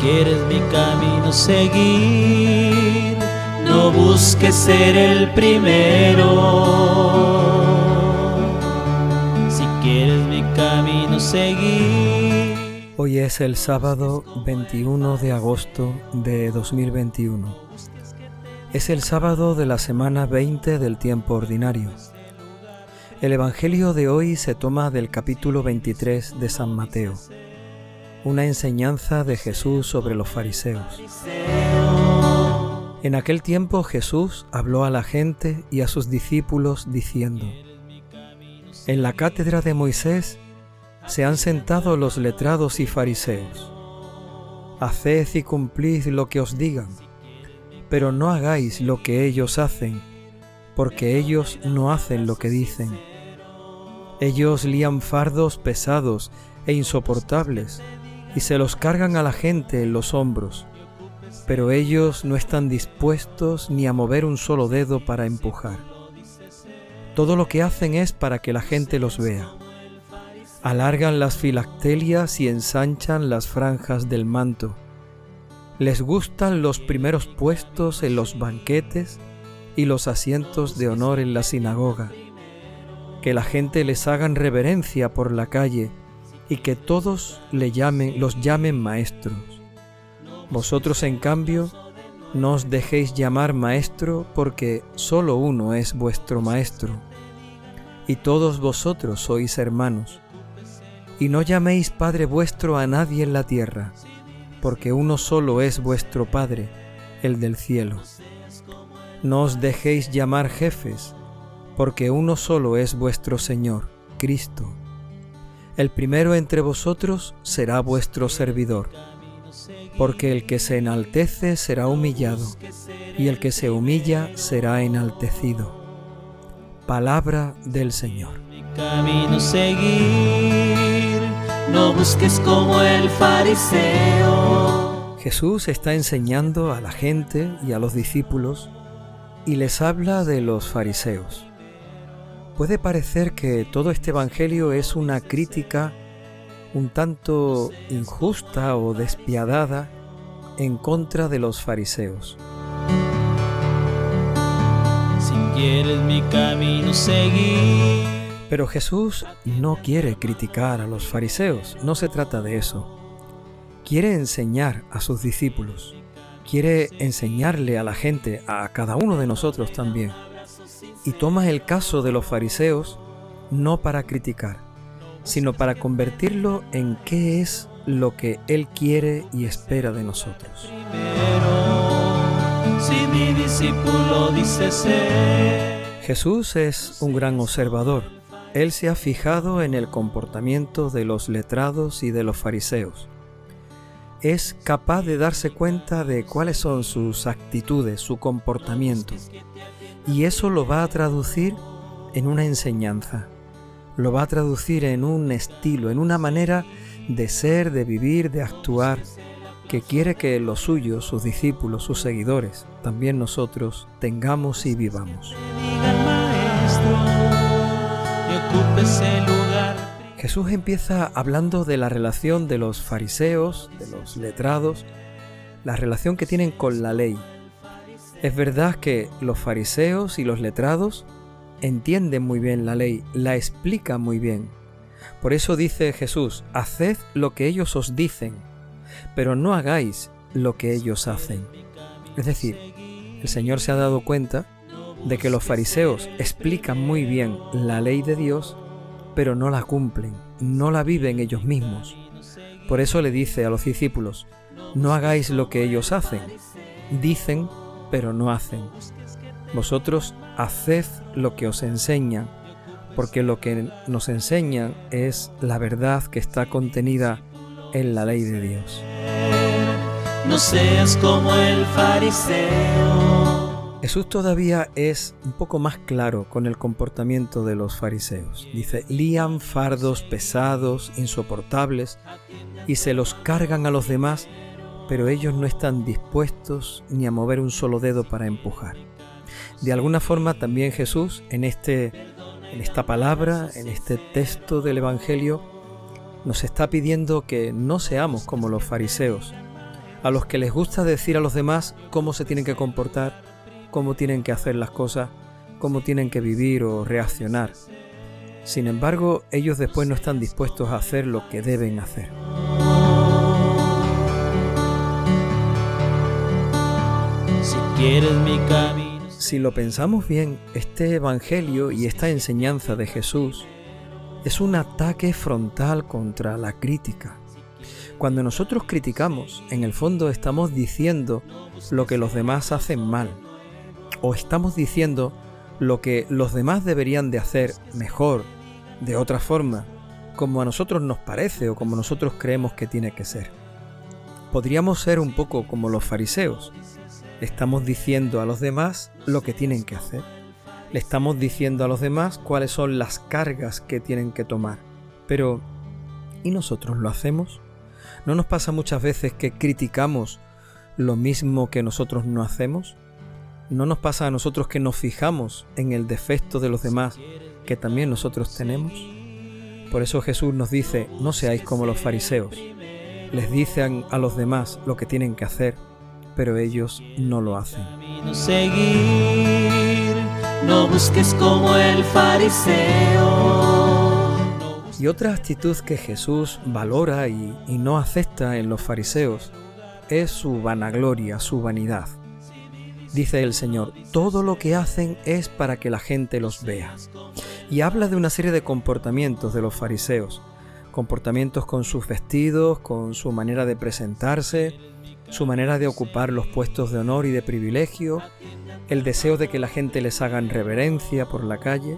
quieres mi camino seguir, no busques ser el primero. Si quieres mi camino seguir. Hoy es el sábado 21 de agosto de 2021. Es el sábado de la semana 20 del tiempo ordinario. El Evangelio de hoy se toma del capítulo 23 de San Mateo una enseñanza de Jesús sobre los fariseos. En aquel tiempo Jesús habló a la gente y a sus discípulos diciendo, En la cátedra de Moisés se han sentado los letrados y fariseos. Haced y cumplid lo que os digan, pero no hagáis lo que ellos hacen, porque ellos no hacen lo que dicen. Ellos lían fardos pesados e insoportables y se los cargan a la gente en los hombros, pero ellos no están dispuestos ni a mover un solo dedo para empujar. Todo lo que hacen es para que la gente los vea. Alargan las filactelias y ensanchan las franjas del manto. Les gustan los primeros puestos en los banquetes y los asientos de honor en la sinagoga. Que la gente les hagan reverencia por la calle y que todos le llamen, los llamen maestros. Vosotros, en cambio, no os dejéis llamar maestro porque solo uno es vuestro maestro, y todos vosotros sois hermanos. Y no llaméis Padre vuestro a nadie en la tierra, porque uno solo es vuestro Padre, el del cielo. No os dejéis llamar jefes, porque uno solo es vuestro Señor, Cristo el primero entre vosotros será vuestro servidor, porque el que se enaltece será humillado, y el que se humilla será enaltecido. Palabra del Señor. camino seguir, no busques como el fariseo. Jesús está enseñando a la gente y a los discípulos y les habla de los fariseos. Puede parecer que todo este Evangelio es una crítica un tanto injusta o despiadada en contra de los fariseos. Si quieres mi camino seguir. Pero Jesús no quiere criticar a los fariseos, no se trata de eso. Quiere enseñar a sus discípulos, quiere enseñarle a la gente, a cada uno de nosotros también y toma el caso de los fariseos no para criticar, sino para convertirlo en qué es lo que Él quiere y espera de nosotros. Jesús es un gran observador. Él se ha fijado en el comportamiento de los letrados y de los fariseos. Es capaz de darse cuenta de cuáles son sus actitudes, su comportamiento y eso lo va a traducir en una enseñanza, lo va a traducir en un estilo, en una manera de ser, de vivir, de actuar, que quiere que los suyos, sus discípulos, sus seguidores, también nosotros, tengamos y vivamos. Jesús empieza hablando de la relación de los fariseos, de los letrados, la relación que tienen con la ley, es verdad que los fariseos y los letrados entienden muy bien la ley, la explican muy bien. Por eso dice Jesús, haced lo que ellos os dicen, pero no hagáis lo que ellos hacen. Es decir, el Señor se ha dado cuenta de que los fariseos explican muy bien la ley de Dios, pero no la cumplen, no la viven ellos mismos. Por eso le dice a los discípulos, no hagáis lo que ellos hacen. Dicen pero no hacen. Vosotros haced lo que os enseñan, porque lo que nos enseñan es la verdad que está contenida en la ley de Dios. No seas como el fariseo. Jesús todavía es un poco más claro con el comportamiento de los fariseos. Dice, lían fardos pesados, insoportables, y se los cargan a los demás pero ellos no están dispuestos ni a mover un solo dedo para empujar. De alguna forma también Jesús en, este, en esta palabra, en este texto del Evangelio, nos está pidiendo que no seamos como los fariseos, a los que les gusta decir a los demás cómo se tienen que comportar, cómo tienen que hacer las cosas, cómo tienen que vivir o reaccionar. Sin embargo, ellos después no están dispuestos a hacer lo que deben hacer. Si lo pensamos bien, este Evangelio y esta enseñanza de Jesús es un ataque frontal contra la crítica. Cuando nosotros criticamos, en el fondo estamos diciendo lo que los demás hacen mal, o estamos diciendo lo que los demás deberían de hacer mejor de otra forma, como a nosotros nos parece o como nosotros creemos que tiene que ser. Podríamos ser un poco como los fariseos. Le estamos diciendo a los demás lo que tienen que hacer. Le estamos diciendo a los demás cuáles son las cargas que tienen que tomar. Pero, ¿y nosotros lo hacemos? ¿No nos pasa muchas veces que criticamos lo mismo que nosotros no hacemos? ¿No nos pasa a nosotros que nos fijamos en el defecto de los demás que también nosotros tenemos? Por eso Jesús nos dice, no seáis como los fariseos. Les dicen a los demás lo que tienen que hacer, pero ellos no lo hacen. no busques como el fariseo. Y otra actitud que Jesús valora y, y no acepta en los fariseos es su vanagloria, su vanidad. Dice el Señor, todo lo que hacen es para que la gente los vea. Y habla de una serie de comportamientos de los fariseos, comportamientos con sus vestidos, con su manera de presentarse, su manera de ocupar los puestos de honor y de privilegio, el deseo de que la gente les haga reverencia por la calle.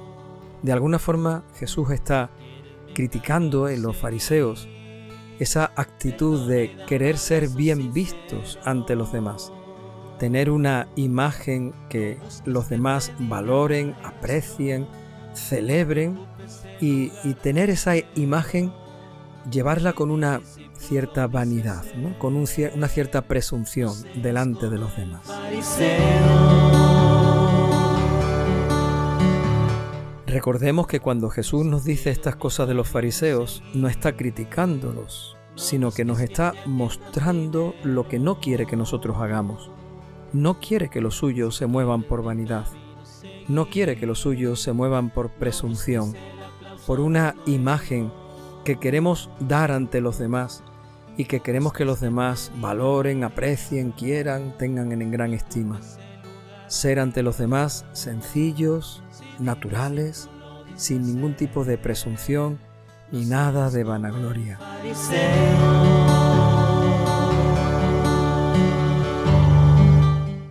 De alguna forma Jesús está criticando en los fariseos esa actitud de querer ser bien vistos ante los demás tener una imagen que los demás valoren, aprecien, celebren y, tener esa imagen, llevarla con una cierta vanidad, con una cierta presunción delante de los demás. Recordemos que cuando Jesús nos dice estas cosas de los fariseos, no está criticándolos, sino que nos está mostrando lo que no quiere que nosotros hagamos. No quiere que los suyos se muevan por vanidad, no quiere que los suyos se muevan por presunción, por una imagen que queremos dar ante los demás y que queremos que los demás valoren, aprecien, quieran, tengan en gran estima. Ser ante los demás sencillos, naturales, sin ningún tipo de presunción ni nada de vanagloria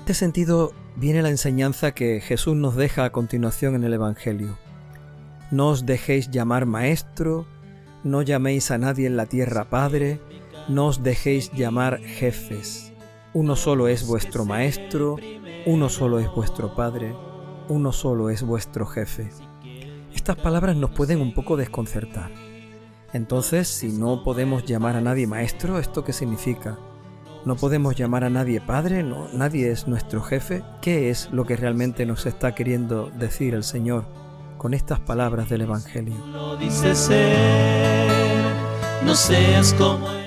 este sentido viene la enseñanza que Jesús nos deja a continuación en el Evangelio. No os dejéis llamar maestro, no llaméis a nadie en la tierra padre, no os dejéis llamar jefes. Uno solo es vuestro maestro, uno solo es vuestro padre, uno solo es vuestro jefe. Estas palabras nos pueden un poco desconcertar. Entonces, si no podemos llamar a nadie maestro, ¿esto qué significa? No podemos llamar a nadie padre, no, nadie es nuestro jefe. ¿Qué es lo que realmente nos está queriendo decir el Señor con estas palabras del Evangelio?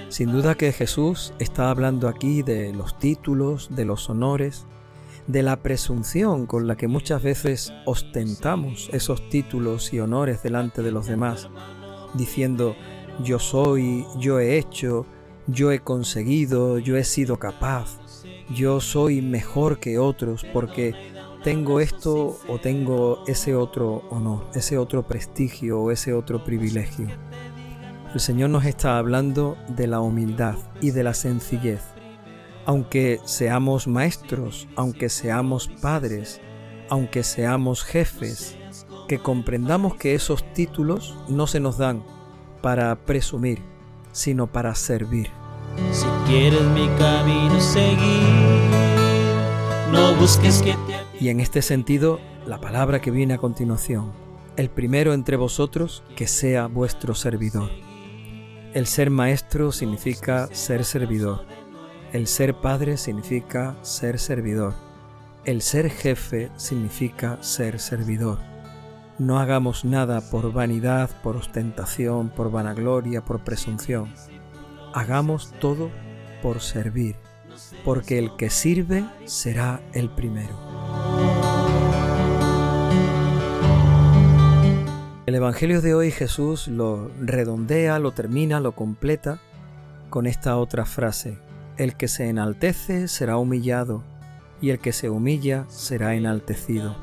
Sin duda que Jesús está hablando aquí de los títulos, de los honores, de la presunción con la que muchas veces ostentamos esos títulos y honores delante de los demás, diciendo yo soy, yo he hecho, yo he conseguido, yo he sido capaz, yo soy mejor que otros porque tengo esto o tengo ese otro honor, ese otro prestigio o ese otro privilegio. El Señor nos está hablando de la humildad y de la sencillez. Aunque seamos maestros, aunque seamos padres, aunque seamos jefes, que comprendamos que esos títulos no se nos dan para presumir, sino para servir. Si quieres mi camino seguir, Y en este sentido, la palabra que viene a continuación, el primero entre vosotros que sea vuestro servidor. El ser maestro significa ser servidor. El ser padre significa ser servidor. El ser jefe significa ser servidor. No hagamos nada por vanidad, por ostentación, por vanagloria, por presunción. Hagamos todo por servir, porque el que sirve será el primero. El Evangelio de hoy Jesús lo redondea, lo termina, lo completa con esta otra frase. El que se enaltece será humillado y el que se humilla será enaltecido.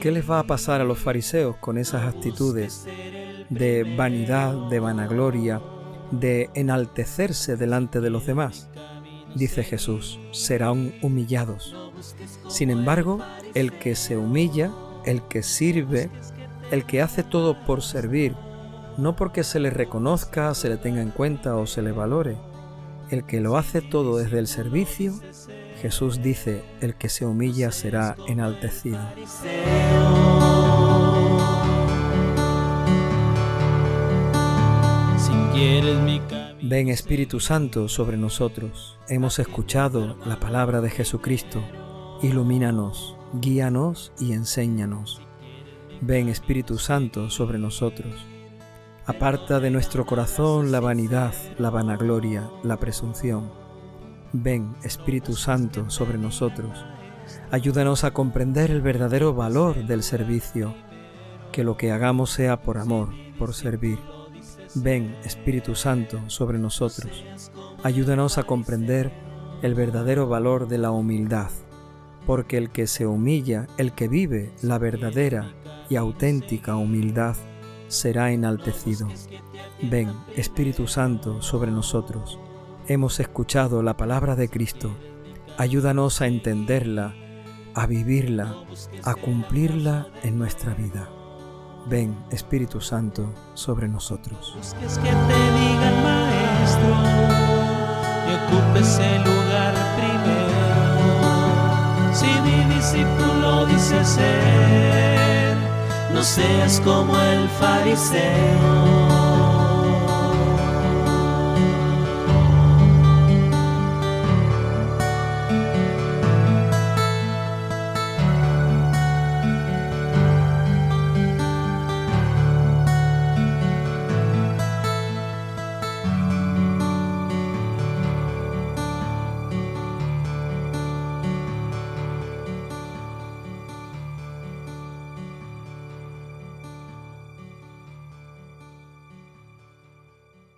¿Qué les va a pasar a los fariseos con esas actitudes de vanidad, de vanagloria, de enaltecerse delante de los demás? Dice Jesús, serán humillados. Sin embargo, el que se humilla, el que sirve, el que hace todo por servir, no porque se le reconozca, se le tenga en cuenta o se le valore, el que lo hace todo desde el servicio, Jesús dice, el que se humilla será enaltecido. Ven Espíritu Santo sobre nosotros. Hemos escuchado la palabra de Jesucristo. Ilumínanos, guíanos y enséñanos. Ven Espíritu Santo sobre nosotros. Aparta de nuestro corazón la vanidad, la vanagloria, la presunción. Ven Espíritu Santo sobre nosotros. Ayúdanos a comprender el verdadero valor del servicio, que lo que hagamos sea por amor, por servir. Ven Espíritu Santo sobre nosotros. Ayúdanos a comprender el verdadero valor de la humildad, porque el que se humilla, el que vive la verdadera y auténtica humildad será enaltecido. Ven, Espíritu Santo, sobre nosotros. Hemos escuchado la palabra de Cristo. Ayúdanos a entenderla, a vivirla, a cumplirla en nuestra vida. Ven, Espíritu Santo, sobre nosotros. que te diga maestro y ocupes el lugar primero. Si mi discípulo dice ser no seas como el fariseo